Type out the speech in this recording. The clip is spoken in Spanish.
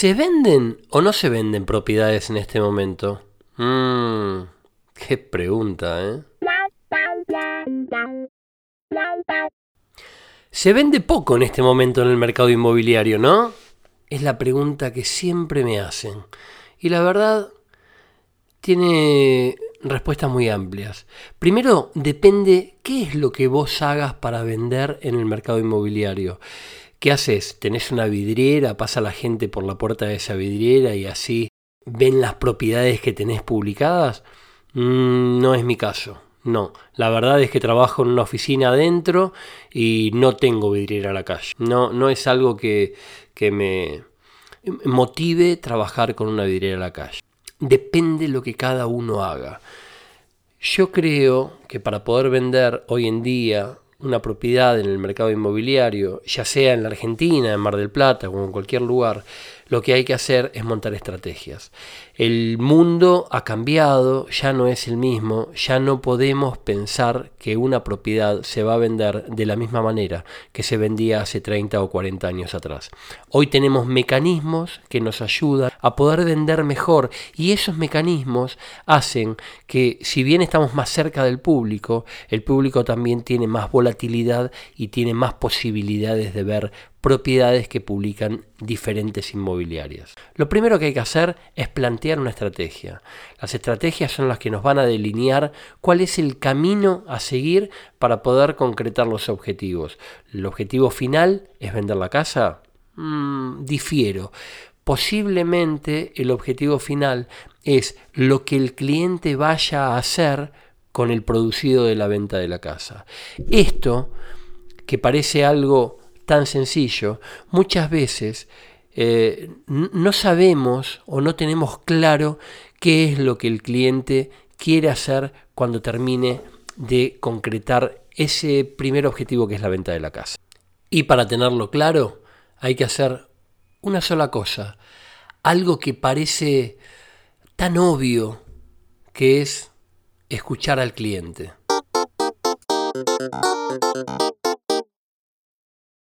¿Se venden o no se venden propiedades en este momento? Mmm, qué pregunta, ¿eh? Se vende poco en este momento en el mercado inmobiliario, ¿no? Es la pregunta que siempre me hacen. Y la verdad, tiene respuestas muy amplias. Primero, depende qué es lo que vos hagas para vender en el mercado inmobiliario. ¿Qué haces? ¿Tenés una vidriera? ¿Pasa la gente por la puerta de esa vidriera y así ven las propiedades que tenés publicadas? Mm, no es mi caso. No, la verdad es que trabajo en una oficina adentro y no tengo vidriera a la calle. No, no es algo que, que me motive trabajar con una vidriera a la calle. Depende lo que cada uno haga. Yo creo que para poder vender hoy en día una propiedad en el mercado inmobiliario, ya sea en la Argentina, en Mar del Plata o en cualquier lugar, lo que hay que hacer es montar estrategias. El mundo ha cambiado, ya no es el mismo, ya no podemos pensar que una propiedad se va a vender de la misma manera que se vendía hace 30 o 40 años atrás. Hoy tenemos mecanismos que nos ayudan a poder vender mejor y esos mecanismos hacen que si bien estamos más cerca del público, el público también tiene más volatilidad y tiene más posibilidades de ver propiedades que publican diferentes inmobiliarias. Lo primero que hay que hacer es plantear una estrategia. Las estrategias son las que nos van a delinear cuál es el camino a seguir para poder concretar los objetivos. ¿El objetivo final es vender la casa? Mm, difiero. Posiblemente el objetivo final es lo que el cliente vaya a hacer con el producido de la venta de la casa. Esto, que parece algo tan sencillo, muchas veces eh, no sabemos o no tenemos claro qué es lo que el cliente quiere hacer cuando termine de concretar ese primer objetivo que es la venta de la casa. Y para tenerlo claro, hay que hacer una sola cosa, algo que parece tan obvio que es escuchar al cliente.